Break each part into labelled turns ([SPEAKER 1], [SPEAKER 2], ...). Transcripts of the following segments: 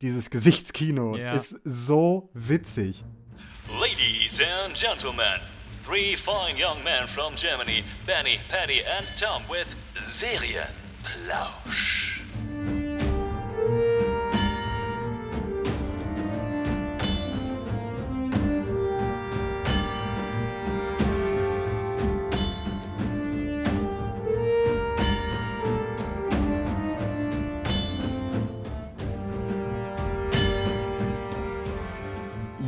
[SPEAKER 1] Dieses Gesichtskino
[SPEAKER 2] Ja.
[SPEAKER 1] ist so witzig.
[SPEAKER 3] Ladies and gentlemen, three fine young men from Germany, Benny, Patty, and Tom with Serienplausch.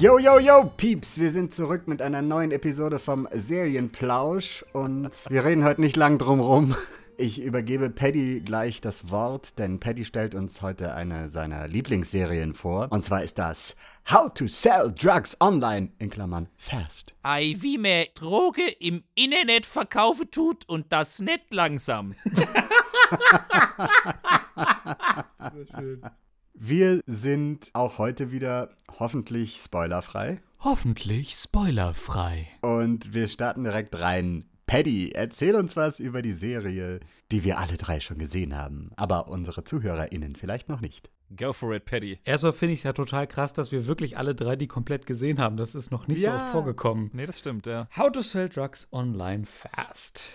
[SPEAKER 1] Yo, yo, yo, Pieps, wir sind zurück mit einer neuen Episode vom Serienplausch und wir reden heute nicht lang drum rum. Ich übergebe Paddy gleich das Wort, denn Paddy stellt uns heute eine seiner Lieblingsserien vor. Und zwar ist das How to Sell Drugs Online, in Klammern Fast.
[SPEAKER 2] Ei, wie man Droge im Internet verkaufen tut und das nicht langsam.
[SPEAKER 1] Wir sind auch heute wieder hoffentlich spoilerfrei.
[SPEAKER 2] Hoffentlich spoilerfrei.
[SPEAKER 1] Und wir starten direkt rein. Paddy, erzähl uns was über die Serie, die wir alle drei schon gesehen haben, aber unsere ZuhörerInnen vielleicht noch nicht.
[SPEAKER 2] Go for it, Paddy.
[SPEAKER 4] Erstmal finde ich es ja total krass, dass wir wirklich alle drei die komplett gesehen haben. Das ist noch nicht
[SPEAKER 1] Ja.
[SPEAKER 4] so oft vorgekommen.
[SPEAKER 2] Nee, das stimmt, ja.
[SPEAKER 4] How to Sell Drugs Online Fast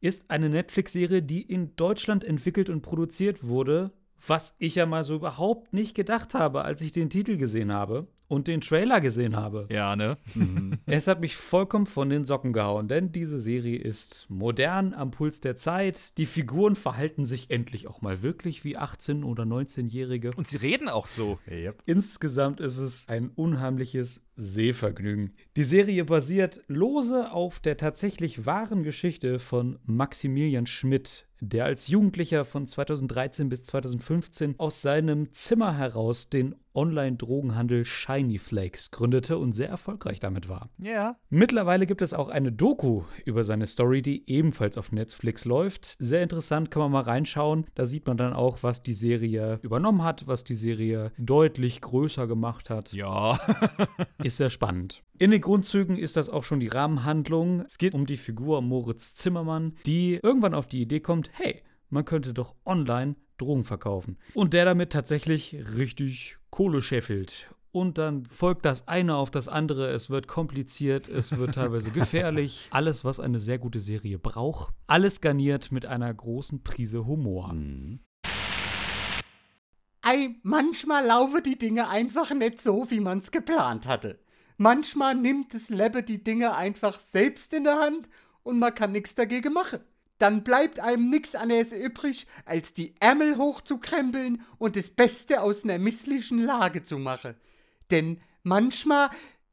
[SPEAKER 4] ist eine Netflix-Serie, die in Deutschland entwickelt und produziert wurde, was ich ja mal so überhaupt nicht gedacht habe, als ich den Titel gesehen habe und den Trailer gesehen habe.
[SPEAKER 2] Ja, ne?
[SPEAKER 4] Es hat mich vollkommen von den Socken gehauen, denn diese Serie ist modern, am Puls der Zeit. Die Figuren verhalten sich endlich auch mal wirklich wie 18- oder 19-Jährige.
[SPEAKER 2] Und sie reden auch so.
[SPEAKER 1] Yep.
[SPEAKER 4] Insgesamt ist es ein unheimliches Sehvergnügen. Die Serie basiert lose auf der tatsächlich wahren Geschichte von Maximilian Schmidt, der als Jugendlicher von 2013 bis 2015 aus seinem Zimmer heraus den Online-Drogenhandel Shiny Flakes gründete und sehr erfolgreich damit war.
[SPEAKER 2] Ja.
[SPEAKER 4] Mittlerweile gibt es auch eine Doku über seine Story, die ebenfalls auf Netflix läuft. Sehr interessant, kann man mal reinschauen. Da sieht man dann auch, was die Serie übernommen hat, was die Serie deutlich größer gemacht hat.
[SPEAKER 2] Ja.
[SPEAKER 4] Ist sehr spannend. In den Grundzügen ist das auch schon die Rahmenhandlung. Es geht um die Figur Moritz Zimmermann, die irgendwann auf die Idee kommt, hey, man könnte doch online Drogen verkaufen. Und der damit tatsächlich richtig Kohle scheffelt. Und dann folgt das eine auf das andere. Es wird kompliziert, es wird teilweise gefährlich. Alles, was eine sehr gute Serie braucht. Alles garniert mit einer großen Prise Humor.
[SPEAKER 1] Ei, manchmal laufen die Dinge einfach nicht so, wie man's geplant hatte. Manchmal nimmt das Leben die Dinge einfach selbst in der Hand und man kann nichts dagegen machen. Dann bleibt einem nix anderes übrig, als die Ärmel hochzukrempeln und das Beste aus einer misslichen Lage zu machen. Denn manchmal,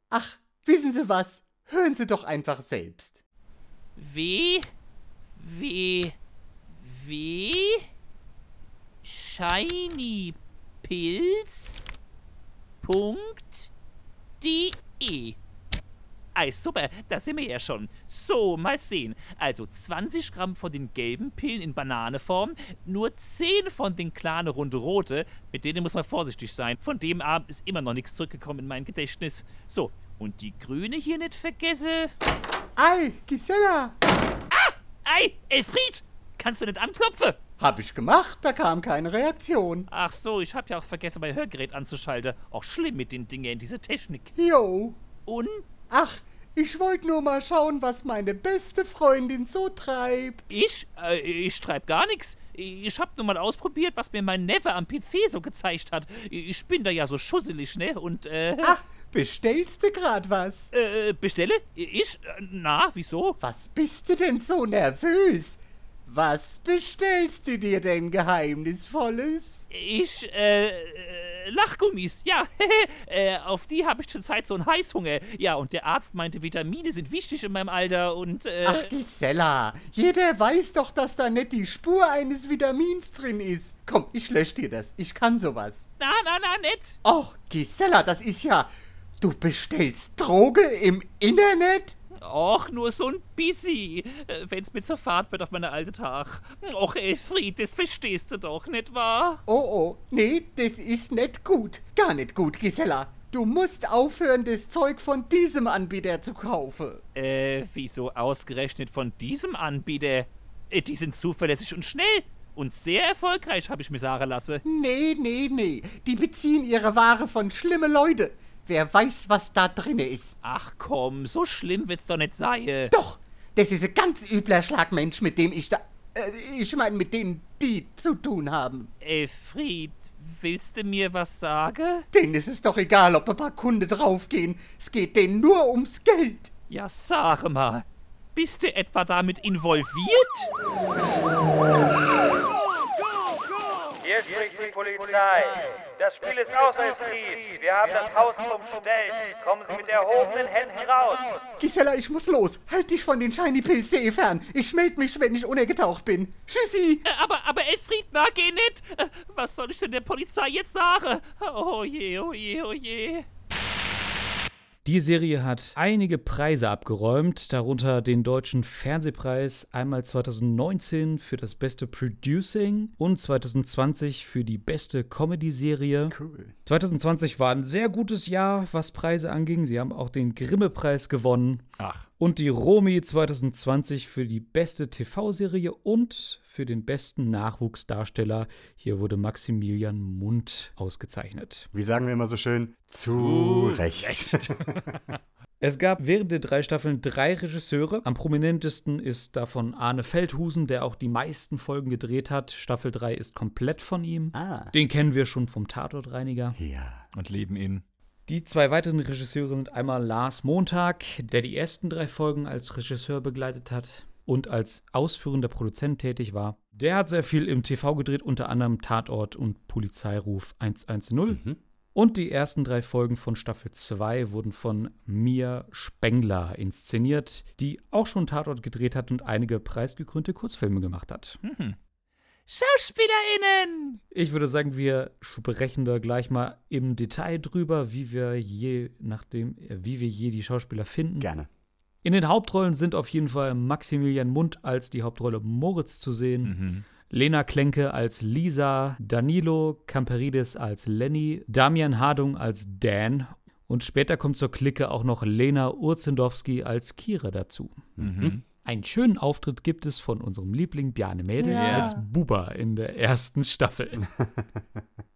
[SPEAKER 1] ach, wissen Sie was, hören Sie doch einfach selbst.
[SPEAKER 2] W. W. W. Shiny Pilz. Punkt. De. Ei, super, da sind wir ja schon. So, mal sehen. Also 20 Gramm von den gelben Pillen in Bananeform, nur 10 von den kleinen runde rote. Mit denen muss man vorsichtig sein. Von dem Abend ist immer noch nichts zurückgekommen in mein Gedächtnis. So, und die grüne hier nicht vergesse.
[SPEAKER 1] Ei, Gisela,
[SPEAKER 2] Ei, Elfried! Kannst du nicht anklopfen?
[SPEAKER 1] Hab ich gemacht, da kam keine Reaktion.
[SPEAKER 2] Ach so, ich hab ja auch vergessen, mein Hörgerät anzuschalten. Auch schlimm mit den Dingen, diese Technik.
[SPEAKER 1] Jo.
[SPEAKER 2] Und
[SPEAKER 1] Ach, ich wollte nur mal schauen, was meine beste Freundin so treibt.
[SPEAKER 2] ich? Äh, ich treib gar nichts. Ich hab nur mal ausprobiert, was mir mein Neffe am PC so gezeigt hat. Ich bin da ja so schusselig, ne? Und, äh,
[SPEAKER 1] Ah, bestellst du grad was?
[SPEAKER 2] äh bestelle? Ich? Äh, Na, wieso?
[SPEAKER 1] Was bist du denn so nervös? Was bestellst du dir denn Geheimnisvolles?
[SPEAKER 2] Ich, äh, äh, Lachgummis, ja. äh, auf die habe ich zurzeit so einen Heißhunger. Ja, und der Arzt meinte, Vitamine sind wichtig in meinem Alter und, äh.
[SPEAKER 1] Ach, Gisela, jeder weiß doch, dass da nicht die Spur eines Vitamins drin ist. Komm, ich lösch dir das. Ich kann sowas.
[SPEAKER 2] Na, na, na, nett.
[SPEAKER 1] Oh, Gisela, das ist ja. Du bestellst Droge im Internet?
[SPEAKER 2] Och, nur so ein Busy, äh, wenn's mir zur Fahrt wird auf meine alte Tag. Och, Elfried, das verstehst du doch, nicht wahr?
[SPEAKER 1] Oh, oh, nee, das ist nicht gut. Gar nicht gut, Gisela. Du musst aufhören, das Zeug von diesem Anbieter zu kaufen.
[SPEAKER 2] Äh, wieso ausgerechnet von diesem Anbieter? Äh, die sind zuverlässig und schnell. Und sehr erfolgreich, habe ich mir sagen lassen.
[SPEAKER 5] Nee, nee, nee. Die beziehen ihre Ware von schlimme Leute. Wer weiß, was da drinne ist.
[SPEAKER 2] Ach komm, so schlimm wird's doch nicht sein.
[SPEAKER 5] Doch, das ist ein ganz übler Schlagmensch, mit dem ich da. Äh, ich meine, mit denen die zu tun haben.
[SPEAKER 2] Elfried, willst du mir was sagen?
[SPEAKER 5] Denen ist es doch egal, ob ein paar Kunde draufgehen. Es geht denen nur ums Geld.
[SPEAKER 2] Ja, sag mal. Bist du etwa damit involviert?
[SPEAKER 6] Spricht die Polizei. Das Spiel ist aus, Elfried. Wir haben das Haus umstellt. Kommen Sie mit erhobenen Händen raus.
[SPEAKER 5] Gisela, ich muss los. Halt dich von den ShinyPilz.de fern. Ich meld mich, wenn ich untergetaucht bin. Tschüssi.
[SPEAKER 2] Äh, Aber, aber Elfried, na, geh nicht. Äh, Was soll ich denn der Polizei jetzt sagen? Oh je, oh je, oh je.
[SPEAKER 4] Die Serie hat einige Preise abgeräumt, darunter den deutschen Fernsehpreis einmal 2019 für das beste Producing und 2020 für die beste Comedy-Serie.
[SPEAKER 5] Cool.
[SPEAKER 4] 2020 war ein sehr gutes Jahr, was Preise anging. Sie haben auch den Grimme-Preis gewonnen.
[SPEAKER 7] Ach.
[SPEAKER 4] Und die Romy 2020 für die beste TV-Serie und für den besten Nachwuchsdarsteller. Hier wurde Maximilian Mund ausgezeichnet.
[SPEAKER 1] Wie sagen wir immer so schön? Zu Recht.
[SPEAKER 4] Es gab während der drei Staffeln drei Regisseure. Am prominentesten ist davon Arne Feldhusen, der auch die meisten Folgen gedreht hat. Staffel 3 ist komplett von ihm.
[SPEAKER 1] Ah.
[SPEAKER 4] Den kennen wir schon vom Tatortreiniger.
[SPEAKER 1] Ja.
[SPEAKER 7] Und leben ihn.
[SPEAKER 4] Die zwei weiteren Regisseure sind einmal Lars Montag, der die ersten drei Folgen als Regisseur begleitet hat und als ausführender Produzent tätig war. Der hat sehr viel im TV gedreht, unter anderem Tatort und Polizeiruf 110. Und die ersten drei Folgen von Staffel 2 wurden von Mia Spengler inszeniert, die auch schon Tatort gedreht hat und einige preisgekrönte Kurzfilme gemacht hat.
[SPEAKER 2] SchauspielerInnen!
[SPEAKER 4] Ich würde sagen, wir sprechen da gleich mal im Detail drüber, wie wir je nachdem, äh, wie wir je die Schauspieler finden.
[SPEAKER 1] Gerne.
[SPEAKER 4] In den Hauptrollen sind auf jeden Fall Maximilian Mund als die Hauptrolle Moritz zu sehen, Lena Klenke als Lisa, Danilo Camperidis als Lenny, Damian Hardung als Dan und später kommt zur Clique auch noch Lena Urzendowski als Kira dazu. Einen schönen Auftritt gibt es von unserem Liebling Bjarne Mädel
[SPEAKER 5] Ja.
[SPEAKER 4] als Buba in der ersten Staffel.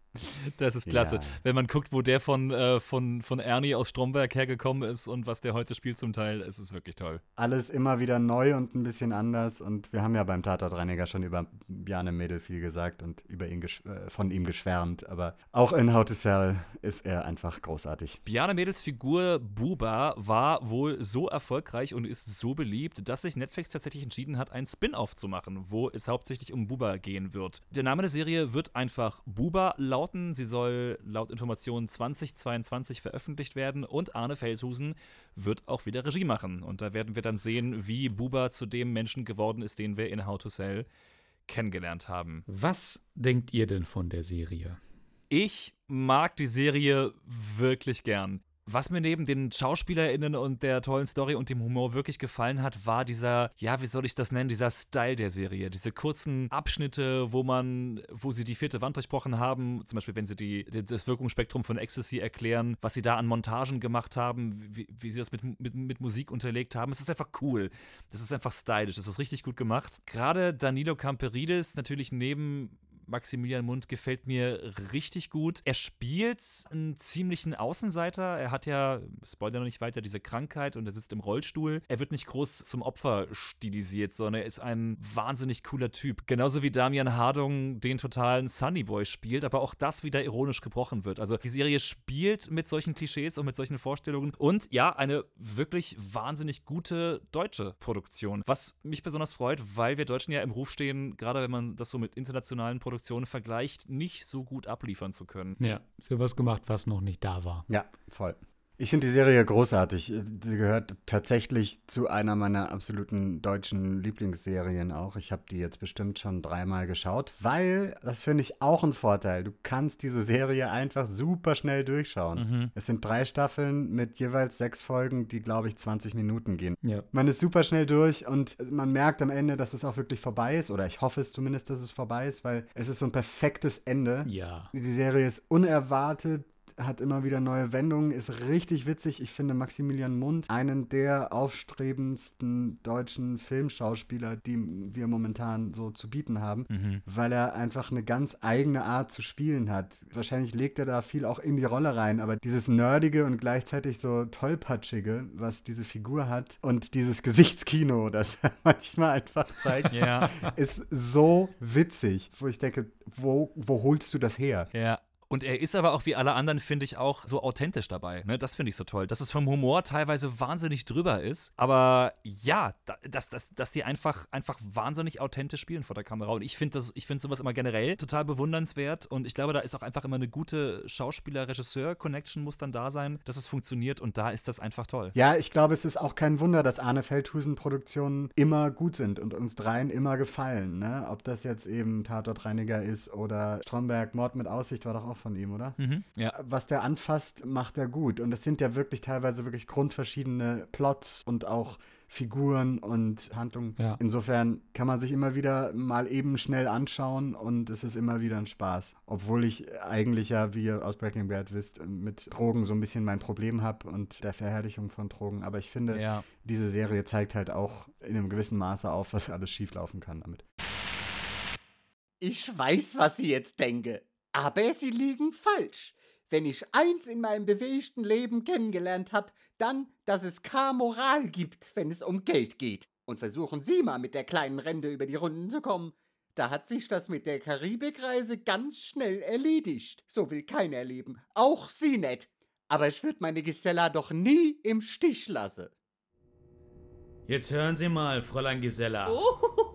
[SPEAKER 7] Das ist klasse.
[SPEAKER 1] Ja.
[SPEAKER 7] Wenn man guckt, wo der von, äh, von, von Ernie aus Stromberg hergekommen ist und was der heute spielt zum Teil, es ist wirklich toll.
[SPEAKER 1] Alles immer wieder neu und ein bisschen anders. Und wir haben ja beim Tatortreiniger schon über Bjarne Mädel viel gesagt und über ihn äh, von ihm geschwärmt. Aber auch in How to Sell ist er einfach großartig.
[SPEAKER 7] Biane Mädels Figur Buba war wohl so erfolgreich und ist so beliebt, dass sich Netflix tatsächlich entschieden hat, einen Spin-off zu machen, wo es hauptsächlich um Buba gehen wird. Der Name der Serie wird einfach Buba lauten. Sie soll laut Informationen 2022 veröffentlicht werden und Arne Feldhusen wird auch wieder Regie machen. Und da werden wir dann sehen, wie Buba zu dem Menschen geworden ist, den wir in How to Sell kennengelernt haben.
[SPEAKER 4] Was denkt ihr denn von der Serie?
[SPEAKER 7] Ich mag die Serie wirklich gern. Was mir neben den SchauspielerInnen und der tollen Story und dem Humor wirklich gefallen hat, war dieser, ja, wie soll ich das nennen, dieser Style der Serie. Diese kurzen Abschnitte, wo man, wo sie die vierte Wand durchbrochen haben, zum Beispiel, wenn sie die, das Wirkungsspektrum von Ecstasy erklären, was sie da an Montagen gemacht haben, wie, wie sie das mit, mit, mit Musik unterlegt haben. Es ist einfach cool. Das ist einfach stylisch. Das ist richtig gut gemacht. Gerade Danilo Camperidis, natürlich neben Maximilian Mund gefällt mir richtig gut. Er spielt einen ziemlichen Außenseiter. Er hat ja, Spoiler noch nicht weiter, diese Krankheit und er sitzt im Rollstuhl. Er wird nicht groß zum Opfer stilisiert, sondern er ist ein wahnsinnig cooler Typ. Genauso wie Damian Hardung den totalen Sunnyboy spielt, aber auch das wieder ironisch gebrochen wird. Also die Serie spielt mit solchen Klischees und mit solchen Vorstellungen und ja, eine wirklich wahnsinnig gute deutsche Produktion. Was mich besonders freut, weil wir Deutschen ja im Ruf stehen, gerade wenn man das so mit internationalen Produktionen vergleicht, nicht so gut abliefern zu können.
[SPEAKER 4] Ja, ist ja was gemacht, was noch nicht da war.
[SPEAKER 1] Ja, voll. Ich finde die Serie großartig. Sie gehört tatsächlich zu einer meiner absoluten deutschen Lieblingsserien auch. Ich habe die jetzt bestimmt schon dreimal geschaut, weil, das finde ich auch ein Vorteil, du kannst diese Serie einfach super schnell durchschauen. Es sind drei Staffeln mit jeweils sechs Folgen, die, glaube ich, 20 Minuten gehen.
[SPEAKER 4] Ja.
[SPEAKER 1] Man ist super schnell durch und man merkt am Ende, dass es auch wirklich vorbei ist. Oder ich hoffe es zumindest, dass es vorbei ist, weil es ist so ein perfektes Ende.
[SPEAKER 4] Ja.
[SPEAKER 1] Die Serie ist unerwartet, hat immer wieder neue Wendungen, ist richtig witzig. Ich finde Maximilian Mund einen der aufstrebendsten deutschen Filmschauspieler, die wir momentan so zu bieten haben,
[SPEAKER 7] Mhm.
[SPEAKER 1] weil er einfach eine ganz eigene Art zu spielen hat. Wahrscheinlich legt er da viel auch in die Rolle rein, aber dieses nerdige und gleichzeitig so tollpatschige, was diese Figur hat und dieses Gesichtskino, das er manchmal einfach zeigt,
[SPEAKER 7] Ja,
[SPEAKER 1] ist so witzig, wo ich denke, wo, wo holst du das her?
[SPEAKER 7] ja. Und er ist aber auch wie alle anderen, finde ich, auch so authentisch dabei. Ne? Das finde ich so toll. Dass es vom Humor teilweise wahnsinnig drüber ist. Aber ja, da- dass, dass, dass die einfach, einfach wahnsinnig authentisch spielen vor der Kamera. Und ich finde finde sowas immer generell total bewundernswert. Und ich glaube, da ist auch einfach immer eine gute Schauspieler-Regisseur-Connection muss dann da sein, dass es funktioniert. Und da ist das einfach toll.
[SPEAKER 1] Ja, ich glaube, es ist auch kein Wunder, dass Arne Feldhusen-Produktionen immer gut sind und uns dreien immer gefallen. Ne? Ob das jetzt eben Tatortreiniger ist oder Stromberg, Mord mit Aussicht war doch auch von ihm, oder?
[SPEAKER 7] Mhm. Ja.
[SPEAKER 1] Was der anfasst, macht er gut. Und es sind ja wirklich teilweise wirklich grundverschiedene Plots und auch Figuren und Handlungen.
[SPEAKER 4] Ja.
[SPEAKER 1] Insofern kann man sich immer wieder mal eben schnell anschauen und es ist immer wieder ein Spaß. Obwohl ich eigentlich ja, wie ihr aus Breaking Bad wisst, mit Drogen so ein bisschen mein Problem habe und der Verherrlichung von Drogen. Aber ich finde,
[SPEAKER 7] Ja.
[SPEAKER 1] diese Serie zeigt halt auch in einem gewissen Maße auf, was alles schieflaufen kann damit.
[SPEAKER 5] Ich weiß, was Sie jetzt denken. Aber Sie liegen falsch. Wenn ich eins in meinem bewegten Leben kennengelernt habe, dann, dass es keine Moral gibt, wenn es um Geld geht. Und versuchen Sie mal mit der kleinen Rente über die Runden zu kommen. Da hat sich das mit der Karibikreise ganz schnell erledigt. So will keiner leben. Auch Sie nicht. Aber ich würde meine Gisela doch nie im Stich lassen.
[SPEAKER 8] Jetzt hören Sie mal, Fräulein Gisella.
[SPEAKER 2] Oh,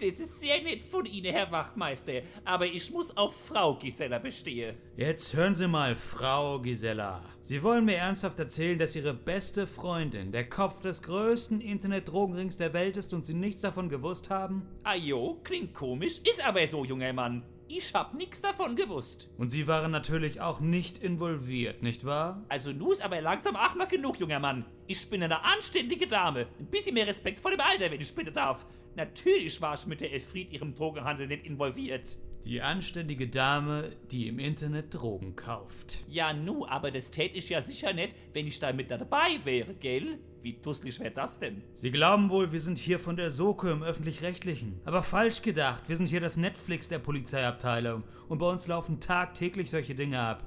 [SPEAKER 2] das ist sehr nett von Ihnen, Herr Wachtmeister. Aber ich muss auf Frau Gisela bestehen.
[SPEAKER 8] Jetzt hören Sie mal, Frau Gisella. Sie wollen mir ernsthaft erzählen, dass Ihre beste Freundin der Kopf des größten Internet-Drogenrings der Welt ist und Sie nichts davon gewusst haben?
[SPEAKER 2] Ajo, klingt komisch, ist aber so, junger Mann. Ich hab nix davon gewusst.
[SPEAKER 8] Und Sie waren natürlich auch nicht involviert, nicht wahr?
[SPEAKER 2] Also nu ist aber langsam mal genug, junger Mann. Ich bin eine anständige Dame. Ein bisschen mehr Respekt vor dem Alter, wenn ich bitte darf. Natürlich war ich mit der Elfried ihrem Drogenhandel nicht involviert.
[SPEAKER 8] Die anständige Dame, die im Internet Drogen kauft.
[SPEAKER 2] Ja, nu, aber das tät ich ja sicher nicht, wenn ich da mit dabei wäre, gell? Wie dusselig wär das denn?
[SPEAKER 8] Sie glauben wohl, wir sind hier von der Soko im Öffentlich-Rechtlichen. Aber falsch gedacht, wir sind hier das Netflix der Polizeiabteilung und bei uns laufen tagtäglich solche Dinge ab.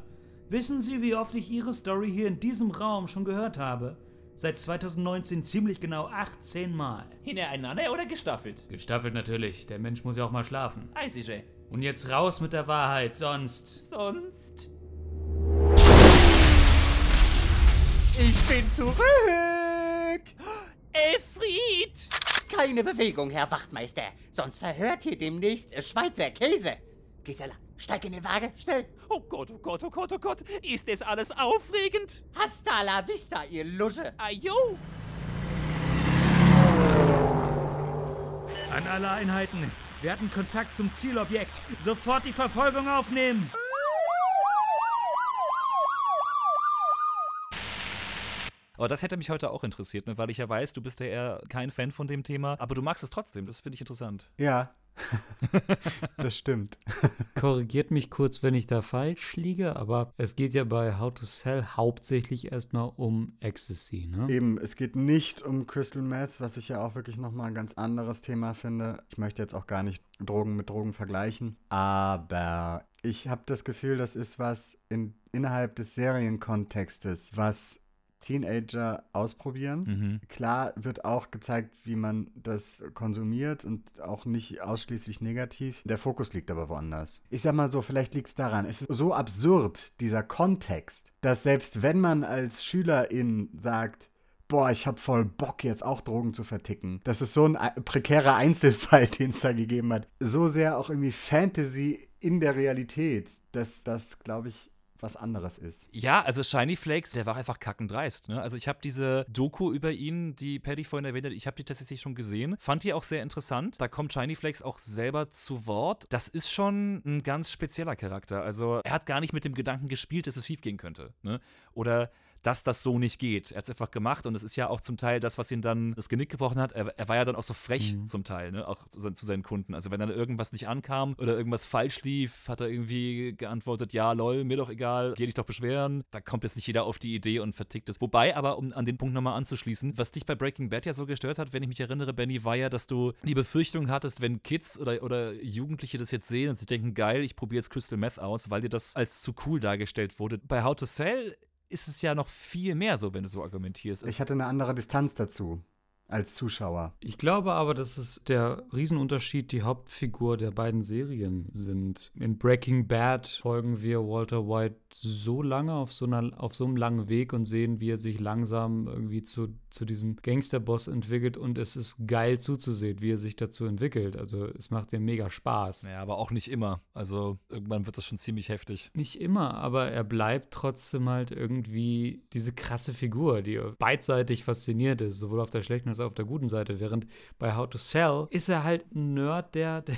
[SPEAKER 8] Wissen Sie, wie oft ich Ihre Story hier in diesem Raum schon gehört habe? Seit 2019 ziemlich genau 18 Mal.
[SPEAKER 2] Hintereinander oder gestaffelt?
[SPEAKER 8] Gestaffelt natürlich, der Mensch muss ja auch mal schlafen.
[SPEAKER 2] Eisige.
[SPEAKER 8] Und jetzt raus mit der Wahrheit, sonst.
[SPEAKER 2] Sonst.
[SPEAKER 5] Ich bin zurück!
[SPEAKER 2] Elfried!
[SPEAKER 5] Keine Bewegung, Herr Wachtmeister, sonst verhört hier demnächst Schweizer Käse. Gisela, steig in den Wagen, schnell.
[SPEAKER 2] Oh Gott, oh Gott, oh Gott, oh Gott. Ist das alles aufregend?
[SPEAKER 5] Hasta la vista, ihr Lusche.
[SPEAKER 2] Ajo!
[SPEAKER 8] An alle Einheiten, wir hatten Kontakt zum Zielobjekt. Sofort die Verfolgung aufnehmen.
[SPEAKER 7] Aber das hätte mich heute auch interessiert, ne? weil ich ja weiß, du bist ja eher kein Fan von dem Thema, aber du magst es trotzdem. Das finde ich interessant.
[SPEAKER 1] Ja, das stimmt.
[SPEAKER 4] Korrigiert mich kurz, wenn ich da falsch liege, aber es geht ja bei How to Sell hauptsächlich erstmal um Ecstasy, ne?
[SPEAKER 1] Eben, es geht nicht um Crystal Meth, was ich ja auch wirklich nochmal ein ganz anderes Thema finde. Ich möchte jetzt auch gar nicht Drogen mit Drogen vergleichen, aber ich habe das Gefühl, das ist was in, innerhalb des Serienkontextes, was Teenager ausprobieren.
[SPEAKER 7] Mhm.
[SPEAKER 1] Klar wird auch gezeigt, wie man das konsumiert und auch nicht ausschließlich negativ. Der Fokus liegt aber woanders. Ich sag mal so, vielleicht liegt es daran, es ist so absurd, dieser Kontext, dass selbst wenn man als Schülerin sagt, boah, ich hab voll Bock jetzt auch Drogen zu verticken. Das ist so ein ei- prekärer Einzelfall, den es da gegeben hat. So sehr auch irgendwie Fantasy in der Realität, dass das, glaube ich, was anderes ist.
[SPEAKER 7] Ja, also Shiny Flakes, der war einfach kackendreist. Ne? Also ich habe diese Doku über ihn, die Paddy vorhin erwähnt hat, ich habe die tatsächlich schon gesehen. Fand die auch sehr interessant. Da kommt Shiny Flakes auch selber zu Wort. Das ist schon ein ganz spezieller Charakter. Also er hat gar nicht mit dem Gedanken gespielt, dass es schiefgehen könnte. Ne? Oder dass das so nicht geht. Er hat es einfach gemacht und es ist ja auch zum Teil das, was ihn dann das Genick gebrochen hat. Er, er war ja dann auch so frech
[SPEAKER 4] Mhm.
[SPEAKER 7] zum Teil, ne? auch zu, seinen- zu seinen Kunden. Also wenn dann irgendwas nicht ankam oder irgendwas falsch lief, hat er irgendwie geantwortet, ja, lol, mir doch egal, geh dich doch beschweren. Da kommt jetzt nicht jeder auf die Idee und vertickt es. Wobei, aber um an den Punkt nochmal anzuschließen, was dich bei Breaking Bad ja so gestört hat, wenn ich mich erinnere, Benny, war ja, dass du die Befürchtung hattest, wenn Kids oder, oder Jugendliche das jetzt sehen und sich denken, geil, ich probiere jetzt Crystal Meth aus, weil dir das als zu cool dargestellt wurde. Bei How to Sell ist es ja noch viel mehr so, wenn du so argumentierst.
[SPEAKER 1] Ich hatte eine andere Distanz dazu als Zuschauer.
[SPEAKER 4] Ich glaube aber, dass es der Riesenunterschied die Hauptfigur der beiden Serien sind. In Breaking Bad folgen wir Walter White so lange auf so, einer, auf so einem langen Weg und sehen, wie er sich langsam irgendwie zu, zu diesem Gangsterboss entwickelt und es ist geil zuzusehen, wie er sich dazu entwickelt. Also es macht dir mega Spaß.
[SPEAKER 7] ja, aber auch nicht immer. Also irgendwann wird das schon ziemlich heftig.
[SPEAKER 4] Nicht immer, aber er bleibt trotzdem halt irgendwie diese krasse Figur, die beidseitig fasziniert ist, sowohl auf der schlechten als auch auf der guten Seite. Während bei How to Sell ist er halt ein Nerd, der, der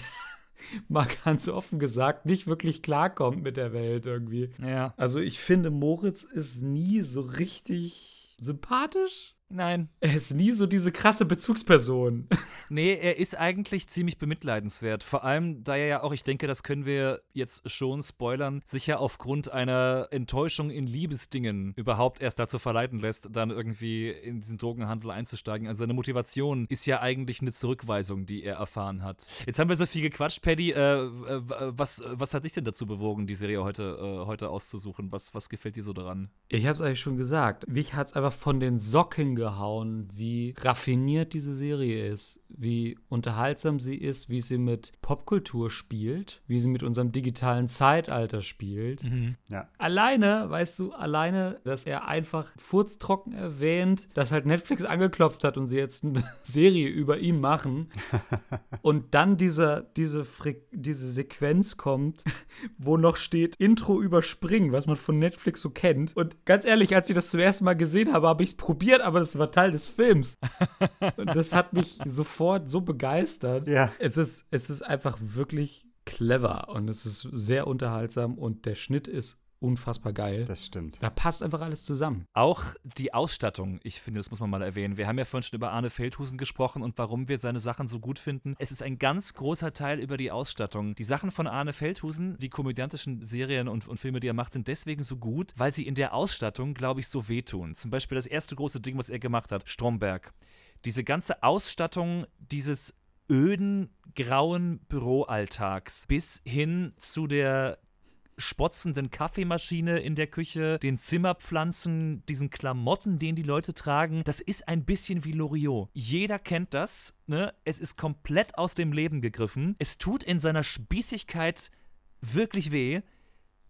[SPEAKER 4] mal ganz offen gesagt nicht wirklich klarkommt mit der Welt irgendwie.
[SPEAKER 7] Ja.
[SPEAKER 4] Also ich finde, Moritz ist nie so richtig sympathisch.
[SPEAKER 7] Nein.
[SPEAKER 4] Er ist nie so diese krasse Bezugsperson.
[SPEAKER 7] Nee, er ist eigentlich ziemlich bemitleidenswert. Vor allem, da er ja auch, ich denke, das können wir jetzt schon spoilern, sich ja aufgrund einer Enttäuschung in Liebesdingen überhaupt erst dazu verleiten lässt, dann irgendwie in diesen Drogenhandel einzusteigen. Also seine Motivation ist ja eigentlich eine Zurückweisung, die er erfahren hat. Jetzt haben wir so viel gequatscht, Paddy. Äh, äh, was, was hat dich denn dazu bewogen, die Serie heute, äh, heute auszusuchen? Was, was gefällt dir so daran?
[SPEAKER 4] Ich habe es eigentlich schon gesagt. Mich hat es einfach von den Socken gehauen, wie raffiniert diese Serie ist, wie unterhaltsam sie ist, wie sie mit Popkultur spielt, wie sie mit unserem digitalen Zeitalter spielt.
[SPEAKER 1] Ja.
[SPEAKER 4] Alleine, weißt du, alleine, dass er einfach furztrocken erwähnt, dass halt Netflix angeklopft hat und sie jetzt eine Serie über ihn machen und dann dieser, diese, Fre diese Sequenz kommt, wo noch steht Intro überspringen, was man von Netflix so kennt. Und ganz ehrlich, als ich das zum ersten Mal gesehen habe, habe ich es probiert, aber das war Teil des Films. Und das hat mich sofort so begeistert.
[SPEAKER 1] Ja.
[SPEAKER 4] Es ist, es ist einfach wirklich clever und es ist sehr unterhaltsam und der Schnitt ist unfassbar geil.
[SPEAKER 1] Das stimmt.
[SPEAKER 4] Da passt einfach alles zusammen.
[SPEAKER 7] Auch die Ausstattung, ich finde, das muss man mal erwähnen. Wir haben ja vorhin schon über Arne Feldhusen gesprochen und warum wir seine Sachen so gut finden. Es ist ein ganz großer Teil über die Ausstattung. Die Sachen von Arne Feldhusen, die komödiantischen Serien und, und Filme, die er macht, sind deswegen so gut, weil sie in der Ausstattung, glaube ich, so wehtun. Zum Beispiel das erste große Ding, was er gemacht hat, Stromberg. Diese ganze Ausstattung dieses öden, grauen Büroalltags bis hin zu der spotzenden Kaffeemaschine in der Küche, den Zimmerpflanzen, diesen Klamotten, den die Leute tragen. Das ist ein bisschen wie Loriot. Jeder kennt das, ne? Es ist komplett aus dem Leben gegriffen. Es tut in seiner Spießigkeit wirklich weh.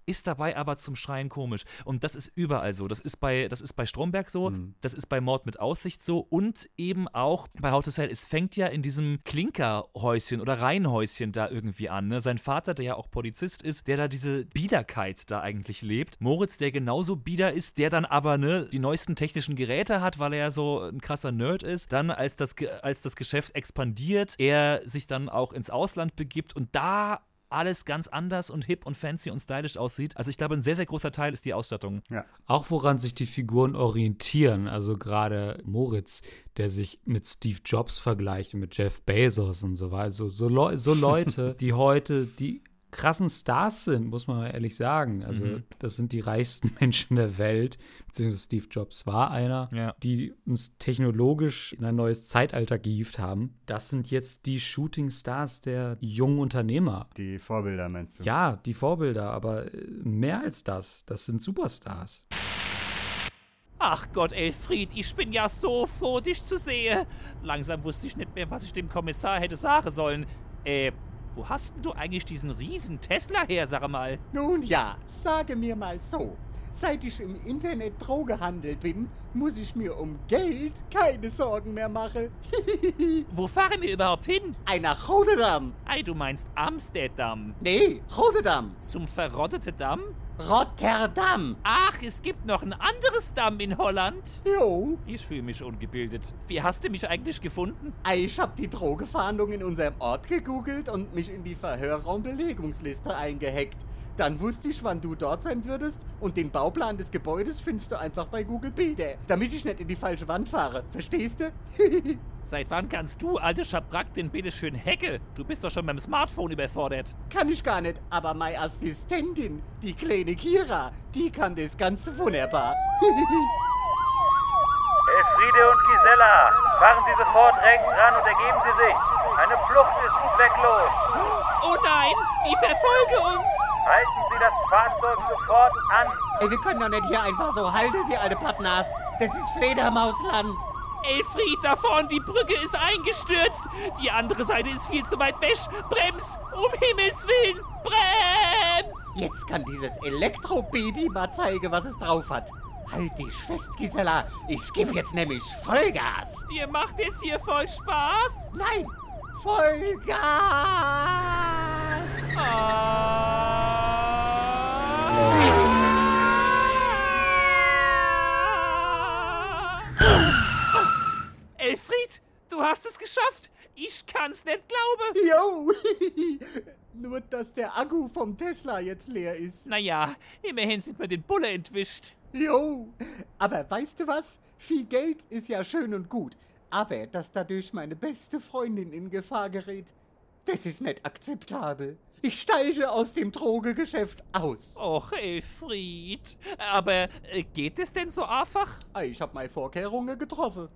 [SPEAKER 7] Ist dabei aber zum Schreien komisch. Und das ist überall so. Das ist bei, das ist bei Stromberg so, das ist bei Mord mit Aussicht so und eben auch bei How to Sell. Es fängt ja in diesem Klinkerhäuschen oder Reihenhäuschen da irgendwie an. Ne? Sein Vater, der ja auch Polizist ist, der da diese Biederkeit da eigentlich lebt. Moritz, der genauso bieder ist, der dann aber ne, die neuesten technischen Geräte hat, weil er ja so ein krasser Nerd ist. Dann, als das, als das Geschäft expandiert, er sich dann auch ins Ausland begibt und da alles ganz anders und hip und fancy und stylisch aussieht. Also ich glaube, ein sehr, sehr großer Teil ist die Ausstattung.
[SPEAKER 4] Auch woran sich die Figuren orientieren, also gerade Moritz, der sich mit Steve Jobs vergleicht und mit Jeff Bezos und so weiter. Also so, Leu so Leute, die heute die krassen Stars sind, muss man mal ehrlich sagen. Also das sind die reichsten Menschen der Welt, beziehungsweise Steve Jobs war einer,
[SPEAKER 7] Ja.
[SPEAKER 4] die uns technologisch in ein neues Zeitalter gehievt haben. Das sind jetzt die Shooting Stars der jungen Unternehmer.
[SPEAKER 1] Die Vorbilder meinst du?
[SPEAKER 4] Ja, die Vorbilder, aber äh, mehr als das. Das sind Superstars.
[SPEAKER 2] Ach Gott, Elfried, ich bin ja so froh, dich zu sehen. Langsam wusste ich nicht mehr, was ich dem Kommissar hätte sagen sollen. Äh, wo hast denn du eigentlich diesen riesen Tesla her, sag mal?
[SPEAKER 5] Nun ja, sage mir mal so. Seit ich im Internet Drogehandel bin, muss ich mir um Geld keine Sorgen mehr machen.
[SPEAKER 2] Wo fahren wir überhaupt hin?
[SPEAKER 5] Ein nach Rotterdam.
[SPEAKER 2] Ei, du meinst Amsterdam.
[SPEAKER 5] Nee, Rotterdam.
[SPEAKER 2] Zum verrotteten Damm?
[SPEAKER 5] Rotterdam.
[SPEAKER 2] Ach, es gibt noch ein anderes Damm in Holland.
[SPEAKER 5] Jo.
[SPEAKER 2] Ich fühle mich ungebildet. Wie hast du mich eigentlich gefunden?
[SPEAKER 5] Ich hab die Drogefahndung in unserem Ort gegoogelt und mich in die Verhörraumbelegungsliste eingehackt. Dann wusste ich, wann du dort sein würdest und den Bauplan des Gebäudes findest du einfach bei Google Bilder, damit ich nicht in die falsche Wand fahre. Verstehst du?
[SPEAKER 2] Seit wann kannst du, alte Schabrack, denn bitte schön hacke? Du bist doch schon beim Smartphone überfordert.
[SPEAKER 5] kann ich gar nicht, aber meine Assistentin, die kleine Kira, die kann das Ganze wunderbar.
[SPEAKER 6] Elfriede und Gisela, fahren Sie sofort rechts ran und ergeben Sie sich. Eine Flucht ist zwecklos.
[SPEAKER 2] Oh nein, die verfolge uns!
[SPEAKER 6] Halten Sie das Fahrzeug sofort an.
[SPEAKER 5] Ey, wir können doch nicht hier einfach so halten, Sie alte Pappnas. Das ist Fledermausland.
[SPEAKER 2] Elfried, da vorne, die Brücke ist eingestürzt. Die andere Seite ist viel zu weit weg. Brems, um Himmels Willen, brems!
[SPEAKER 5] Jetzt kann dieses Elektrobaby mal zeigen, was es drauf hat. Halt dich fest, Gisela. Ich gebe jetzt nämlich Vollgas.
[SPEAKER 2] Dir macht es hier voll Spaß?
[SPEAKER 5] Nein, Vollgas.
[SPEAKER 2] Elfried, du hast es geschafft. Ich kann's nicht glauben.
[SPEAKER 5] Jo. Nur, dass der Akku vom Tesla jetzt leer ist.
[SPEAKER 2] Naja, immerhin sind wir den Bulle entwischt.
[SPEAKER 5] Jo. Aber weißt du was? Viel Geld ist ja schön und gut. Aber dass dadurch meine beste Freundin in Gefahr gerät, das ist nicht akzeptabel. Ich steige aus dem Drogegeschäft aus.
[SPEAKER 2] Och, Elfried. Aber äh, geht es denn so einfach?
[SPEAKER 5] Ah, Ich hab meine Vorkehrungen getroffen.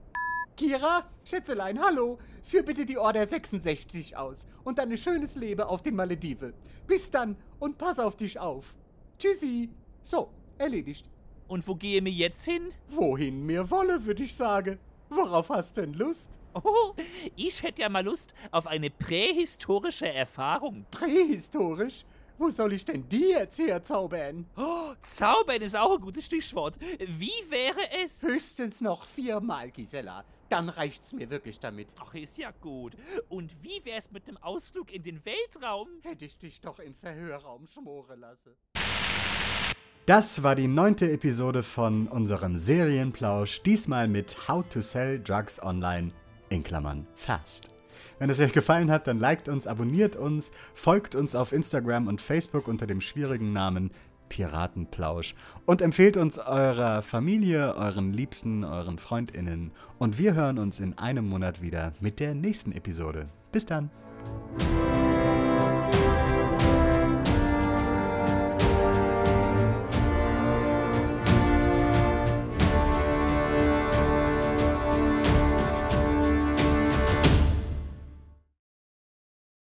[SPEAKER 5] Kira, Schätzelein, hallo. Führ bitte die Order 66 aus und dann ein schönes Leben auf den Malediven. Bis dann und pass auf dich auf. Tschüssi. So, erledigt.
[SPEAKER 2] Und wo gehe mir jetzt hin?
[SPEAKER 5] Wohin mir wolle, würde ich sagen. Worauf hast denn Lust?
[SPEAKER 2] Oh, ich hätte ja mal Lust auf eine prähistorische Erfahrung.
[SPEAKER 5] Prähistorisch? Wo soll ich denn die jetzt herzaubern?
[SPEAKER 2] Oh, Zaubern ist auch ein gutes Stichwort. Wie wäre es?
[SPEAKER 5] Höchstens noch viermal, Gisela. Dann reicht's mir wirklich damit.
[SPEAKER 2] Ach, ist ja gut. Und wie wär's mit dem Ausflug in den Weltraum?
[SPEAKER 5] Hätte ich dich doch im Verhörraum schmoren lassen.
[SPEAKER 1] Das war die neunte Episode von unserem Serienplausch, diesmal mit How to Sell Drugs Online in Klammern Fast. Wenn es euch gefallen hat, dann liked uns, abonniert uns, folgt uns auf Instagram und Facebook unter dem schwierigen Namen Piratenplausch und empfehlt uns eurer Familie, euren Liebsten, euren Freundinnen. Und wir hören uns in einem Monat wieder mit der nächsten Episode. Bis dann!